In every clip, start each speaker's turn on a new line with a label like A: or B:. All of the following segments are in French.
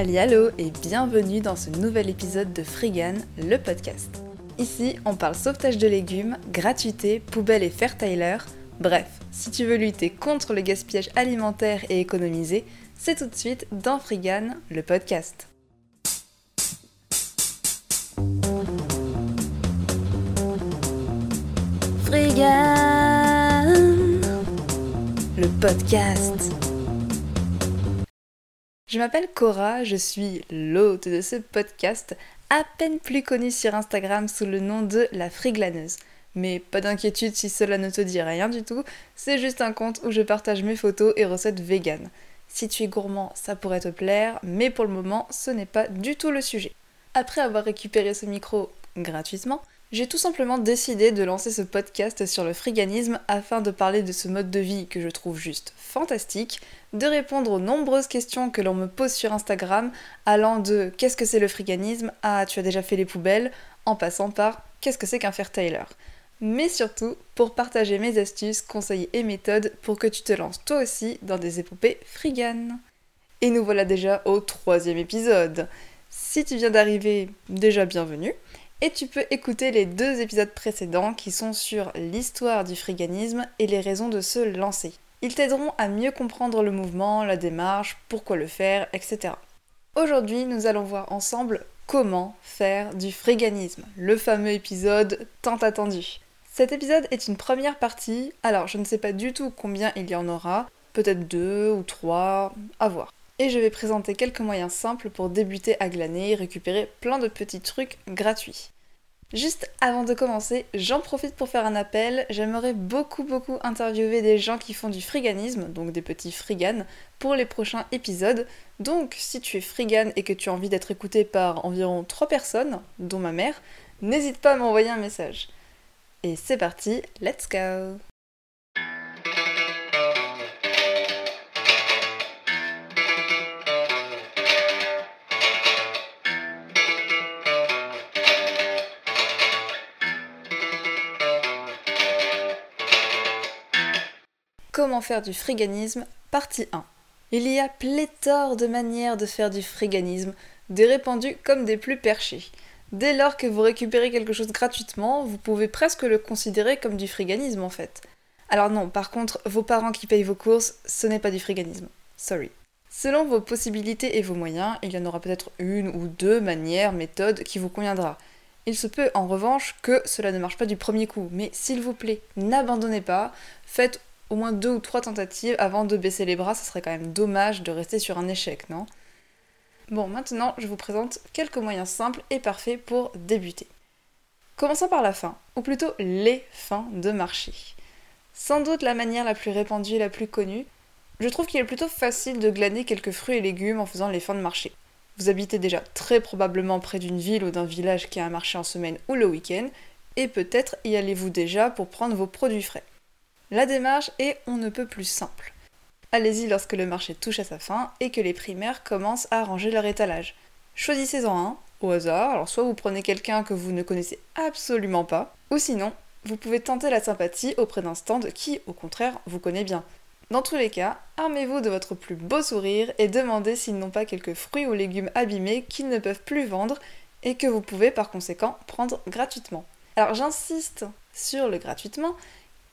A: Hallo et bienvenue dans ce nouvel épisode de Frigan, le podcast. Ici, on parle sauvetage de légumes, gratuité, poubelle et Fairtyler. Bref, si tu veux lutter contre le gaspillage alimentaire et économiser, c'est tout de suite dans Frigan, le podcast. Frigan, le podcast. Je m'appelle Cora, je suis l'hôte de ce podcast, à peine plus connu sur Instagram sous le nom de La Friglaneuse. Mais pas d'inquiétude si cela ne te dit rien du tout, c'est juste un compte où je partage mes photos et recettes véganes. Si tu es gourmand, ça pourrait te plaire, mais pour le moment, ce n'est pas du tout le sujet. Après avoir récupéré ce micro gratuitement, j'ai tout simplement décidé de lancer ce podcast sur le friganisme afin de parler de ce mode de vie que je trouve juste fantastique, de répondre aux nombreuses questions que l'on me pose sur Instagram, allant de qu'est-ce que c'est le friganisme? à tu as déjà fait les poubelles, en passant par qu'est-ce que c'est qu'un fair-tailor. Mais surtout pour partager mes astuces, conseils et méthodes pour que tu te lances toi aussi dans des épopées friganes. Et nous voilà déjà au troisième épisode. Si tu viens d'arriver, déjà bienvenue. Et tu peux écouter les deux épisodes précédents qui sont sur l'histoire du friganisme et les raisons de se lancer. Ils t'aideront à mieux comprendre le mouvement, la démarche, pourquoi le faire, etc. Aujourd'hui, nous allons voir ensemble comment faire du friganisme, le fameux épisode tant attendu. Cet épisode est une première partie, alors je ne sais pas du tout combien il y en aura, peut-être deux ou trois, à voir et je vais présenter quelques moyens simples pour débuter à glaner et récupérer plein de petits trucs gratuits. Juste avant de commencer, j'en profite pour faire un appel. J'aimerais beaucoup beaucoup interviewer des gens qui font du friganisme, donc des petits friganes, pour les prochains épisodes. Donc si tu es frigane et que tu as envie d'être écouté par environ 3 personnes, dont ma mère, n'hésite pas à m'envoyer un message. Et c'est parti, let's go Comment faire du friganisme, partie 1. Il y a pléthore de manières de faire du friganisme, des répandus comme des plus perchés. Dès lors que vous récupérez quelque chose gratuitement, vous pouvez presque le considérer comme du friganisme en fait. Alors non, par contre, vos parents qui payent vos courses, ce n'est pas du friganisme. Sorry. Selon vos possibilités et vos moyens, il y en aura peut-être une ou deux manières, méthodes qui vous conviendra. Il se peut en revanche que cela ne marche pas du premier coup, mais s'il vous plaît, n'abandonnez pas, faites au moins deux ou trois tentatives avant de baisser les bras, ça serait quand même dommage de rester sur un échec, non? Bon, maintenant, je vous présente quelques moyens simples et parfaits pour débuter. Commençons par la fin, ou plutôt les fins de marché. Sans doute la manière la plus répandue et la plus connue, je trouve qu'il est plutôt facile de glaner quelques fruits et légumes en faisant les fins de marché. Vous habitez déjà très probablement près d'une ville ou d'un village qui a un marché en semaine ou le week-end, et peut-être y allez-vous déjà pour prendre vos produits frais. La démarche est on ne peut plus simple. Allez-y lorsque le marché touche à sa fin et que les primaires commencent à ranger leur étalage. Choisissez-en un, au hasard, alors soit vous prenez quelqu'un que vous ne connaissez absolument pas, ou sinon, vous pouvez tenter la sympathie auprès d'un stand qui, au contraire, vous connaît bien. Dans tous les cas, armez-vous de votre plus beau sourire et demandez s'ils n'ont pas quelques fruits ou légumes abîmés qu'ils ne peuvent plus vendre et que vous pouvez par conséquent prendre gratuitement. Alors j'insiste sur le gratuitement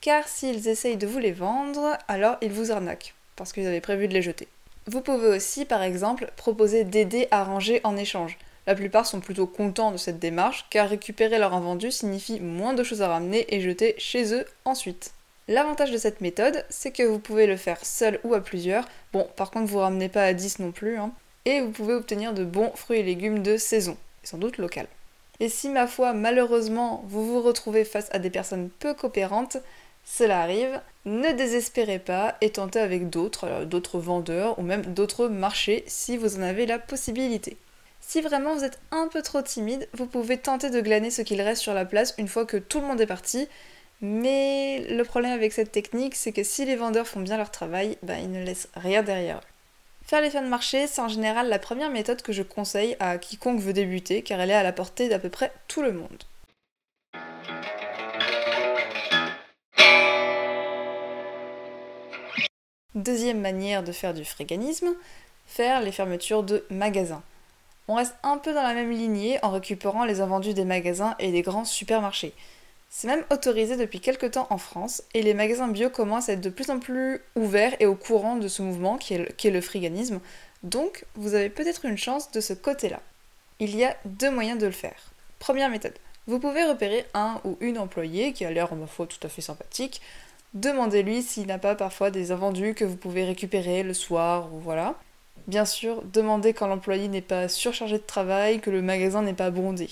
A: car s'ils essayent de vous les vendre, alors ils vous arnaquent, parce qu'ils avaient prévu de les jeter. Vous pouvez aussi, par exemple, proposer d'aider à ranger en échange. La plupart sont plutôt contents de cette démarche, car récupérer leur invendu signifie moins de choses à ramener et jeter chez eux ensuite. L'avantage de cette méthode, c'est que vous pouvez le faire seul ou à plusieurs. Bon, par contre, vous ramenez pas à 10 non plus, hein. Et vous pouvez obtenir de bons fruits et légumes de saison, sans doute local. Et si, ma foi, malheureusement, vous vous retrouvez face à des personnes peu coopérantes, cela arrive, ne désespérez pas et tentez avec d'autres, d'autres vendeurs ou même d'autres marchés si vous en avez la possibilité. Si vraiment vous êtes un peu trop timide, vous pouvez tenter de glaner ce qu'il reste sur la place une fois que tout le monde est parti. Mais le problème avec cette technique, c'est que si les vendeurs font bien leur travail, bah, ils ne laissent rien derrière eux. Faire les fins de marché, c'est en général la première méthode que je conseille à quiconque veut débuter, car elle est à la portée d'à peu près tout le monde. Deuxième manière de faire du fréganisme, faire les fermetures de magasins. On reste un peu dans la même lignée en récupérant les invendus des magasins et des grands supermarchés. C'est même autorisé depuis quelques temps en France et les magasins bio commencent à être de plus en plus ouverts et au courant de ce mouvement qui est le, qui. Donc vous avez peut-être une chance de ce côté-là. Il y a deux moyens de le faire. Première méthode. Vous pouvez repérer un ou une employée qui a l'air, ma foi, tout à fait sympathique. Demandez-lui s'il n'a pas parfois des invendus que vous pouvez récupérer le soir ou voilà. Bien sûr, demandez quand l'employé n'est pas surchargé de travail, que le magasin n'est pas bondé.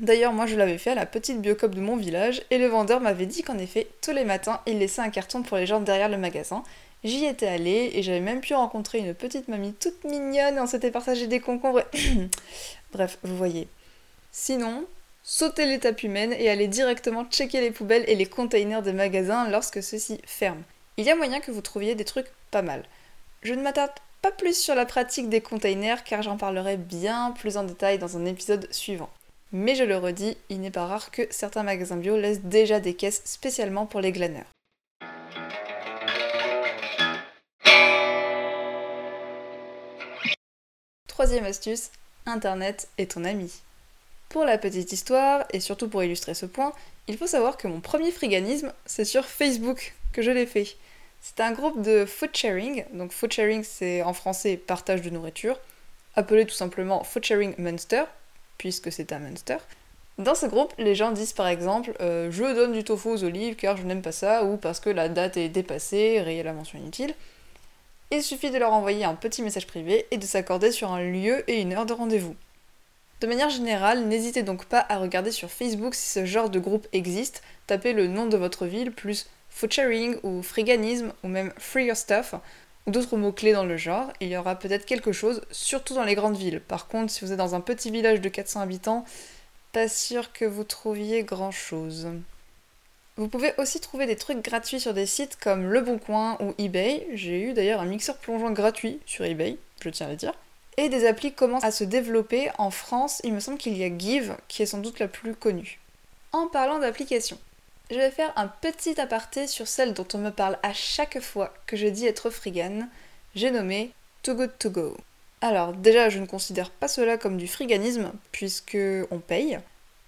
A: D'ailleurs, moi je l'avais fait à la petite biocop de mon village et le vendeur m'avait dit qu'en effet, tous les matins, il laissait un carton pour les gens derrière le magasin. J'y étais allée et j'avais même pu rencontrer une petite mamie toute mignonne et on s'était partagé des concombres. Bref, vous voyez. Sinon, sautez l'étape humaine et allez directement checker les poubelles et les containers des magasins lorsque ceux-ci ferment. Il y a moyen que vous trouviez des trucs pas mal. Je ne m'attarde pas plus sur la pratique des containers car j'en parlerai bien plus en détail dans un épisode suivant. Mais je le redis, il n'est pas rare que certains magasins bio laissent déjà des caisses spécialement pour les glaneurs. Troisième astuce, Internet est ton ami. Pour la petite histoire, et surtout pour illustrer ce point, il faut savoir que mon premier friganisme, c'est sur Facebook que je l'ai fait. C'est un groupe de food sharing, donc food sharing c'est en français partage de nourriture, appelé tout simplement food sharing Munster, puisque c'est un Munster. Dans ce groupe, les gens disent par exemple euh, Je donne du tofu aux olives car je n'aime pas ça, ou parce que la date est dépassée, rayez la mention inutile. Il suffit de leur envoyer un petit message privé et de s'accorder sur un lieu et une heure de rendez-vous. De manière générale, n'hésitez donc pas à regarder sur Facebook si ce genre de groupe existe, tapez le nom de votre ville plus food ou friganisme ou même free your stuff ou d'autres mots-clés dans le genre, il y aura peut-être quelque chose, surtout dans les grandes villes. Par contre, si vous êtes dans un petit village de 400 habitants, pas sûr que vous trouviez grand-chose. Vous pouvez aussi trouver des trucs gratuits sur des sites comme Le Bon Coin ou eBay. J'ai eu d'ailleurs un mixeur plongeant gratuit sur eBay, je tiens à le dire. Et des applis commencent à se développer. En France, il me semble qu'il y a Give, qui est sans doute la plus connue. En parlant d'applications, je vais faire un petit aparté sur celle dont on me parle à chaque fois que je dis être frigane. J'ai nommé Too Good To Go. Alors déjà, je ne considère pas cela comme du friganisme, puisque on paye.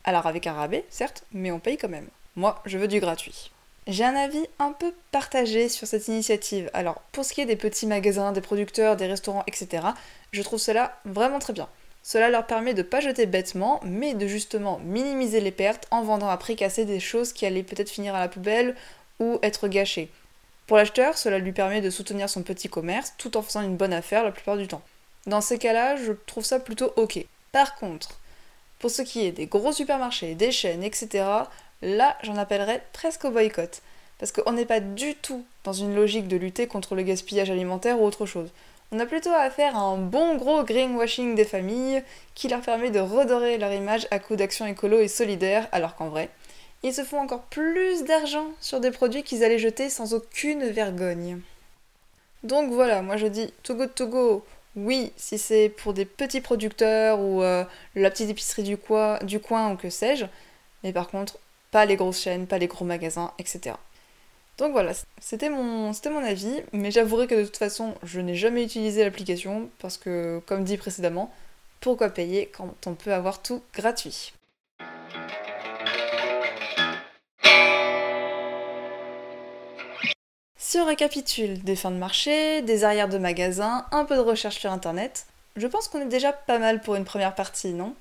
A: Alors avec un rabais, certes, mais on paye quand même. Moi, je veux du gratuit. J'ai un avis un peu partagé sur cette initiative. Alors, pour ce qui est des petits magasins, des producteurs, des restaurants, etc., je trouve cela vraiment très bien. Cela leur permet de pas jeter bêtement, mais de justement minimiser les pertes en vendant à prix cassé des choses qui allaient peut-être finir à la poubelle ou être gâchées. Pour l'acheteur, cela lui permet de soutenir son petit commerce tout en faisant une bonne affaire la plupart du temps. Dans ces cas-là, je trouve ça plutôt ok. Par contre, pour ce qui est des gros supermarchés, des chaînes, etc., là j'en appellerais presque au boycott. Parce qu'on n'est pas du tout dans une logique de lutter contre le gaspillage alimentaire ou autre chose. On a plutôt affaire à un bon gros greenwashing des familles qui leur permet de redorer leur image à coup d'actions écolo et solidaires, alors qu'en vrai, ils se font encore plus d'argent sur des produits qu'ils allaient jeter sans aucune vergogne. Donc voilà, moi je dis to go to go, oui, si c'est pour des petits producteurs ou euh, la petite épicerie du, du coin ou que sais-je, mais par contre, pas les grosses chaînes, pas les gros magasins, etc. Donc voilà, c'était mon, avis, mais j'avouerai que de toute façon, je n'ai jamais utilisé l'application parce que, comme dit précédemment, pourquoi payer quand on peut avoir tout gratuit? Si on récapitule des fins de marché, des arrières de magasins, un peu de recherche sur internet, je pense qu'on est déjà pas mal pour une première partie, non?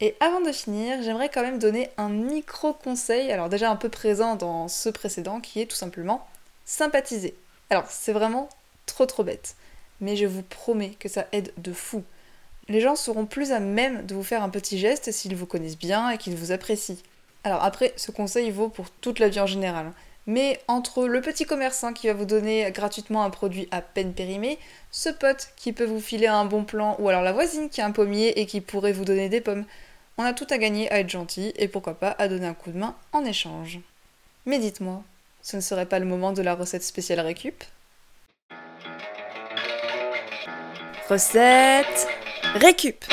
A: Et avant de finir, j'aimerais quand même donner un micro conseil, alors déjà un peu présent dans ce précédent, qui est tout simplement sympathiser. Alors c'est vraiment trop trop bête, mais je vous promets que ça aide de fou. Les gens seront plus à même de vous faire un petit geste s'ils vous connaissent bien et qu'ils vous apprécient. Alors après, ce conseil vaut pour toute la vie en général. Hein. Mais entre le petit commerçant qui va vous donner gratuitement un produit à peine périmé, ce pote qui peut vous filer un bon plan, ou alors la voisine qui a un pommier et qui pourrait vous donner des pommes, on a tout à gagner à être gentil et pourquoi pas à donner un coup de main en échange. Mais dites-moi, ce ne serait pas le moment de la recette spéciale récup? Recette récup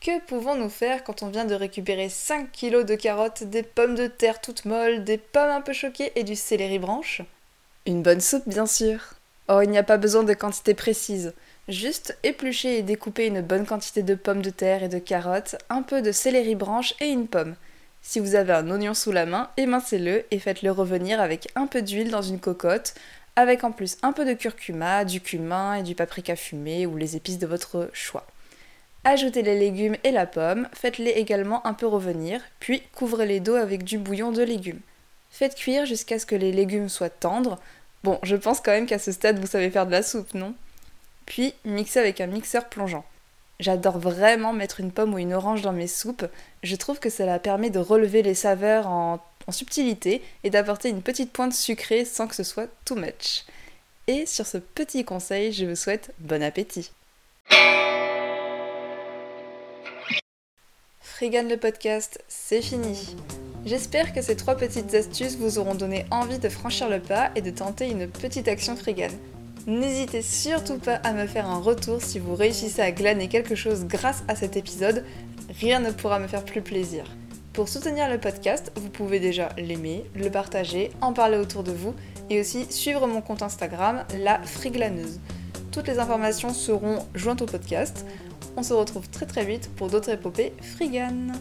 A: Que pouvons-nous faire quand on vient de récupérer 5 kilos de carottes, des pommes de terre toutes molles, des pommes un peu choquées et du céleri branche? Une bonne soupe, bien sûr. Oh, il n'y a pas besoin de quantité précise. Juste éplucher et découper une bonne quantité de pommes de terre et de carottes, un peu de céleri branche et une pomme. Si vous avez un oignon sous la main, émincez-le et faites-le revenir avec un peu d'huile dans une cocotte, avec en plus un peu de curcuma, du cumin et du paprika fumé ou les épices de votre choix. Ajoutez les légumes et la pomme, faites-les également un peu revenir, puis couvrez-les d'eau avec du bouillon de légumes. Faites cuire jusqu'à ce que les légumes soient tendres. Bon, je pense quand même qu'à ce stade vous savez faire de la soupe, non? Puis mixez avec un mixeur plongeant. J'adore vraiment mettre une pomme ou une orange dans mes soupes. Je trouve que cela permet de relever les saveurs en, subtilité et d'apporter une petite pointe sucrée sans que ce soit too much. Et sur ce petit conseil, je vous souhaite bon appétit. Frigan le podcast, c'est fini. J'espère que ces trois petites astuces vous auront donné envie de franchir le pas et de tenter une petite action Frigan. N'hésitez surtout pas à me faire un retour si vous réussissez à glaner quelque chose grâce à cet épisode. Rien ne pourra me faire plus plaisir. Pour soutenir le podcast, vous pouvez déjà l'aimer, le partager, en parler autour de vous et aussi suivre mon compte Instagram, la friglaneuse. Toutes les informations seront jointes au podcast. On se retrouve très très vite pour d'autres épopées friganes.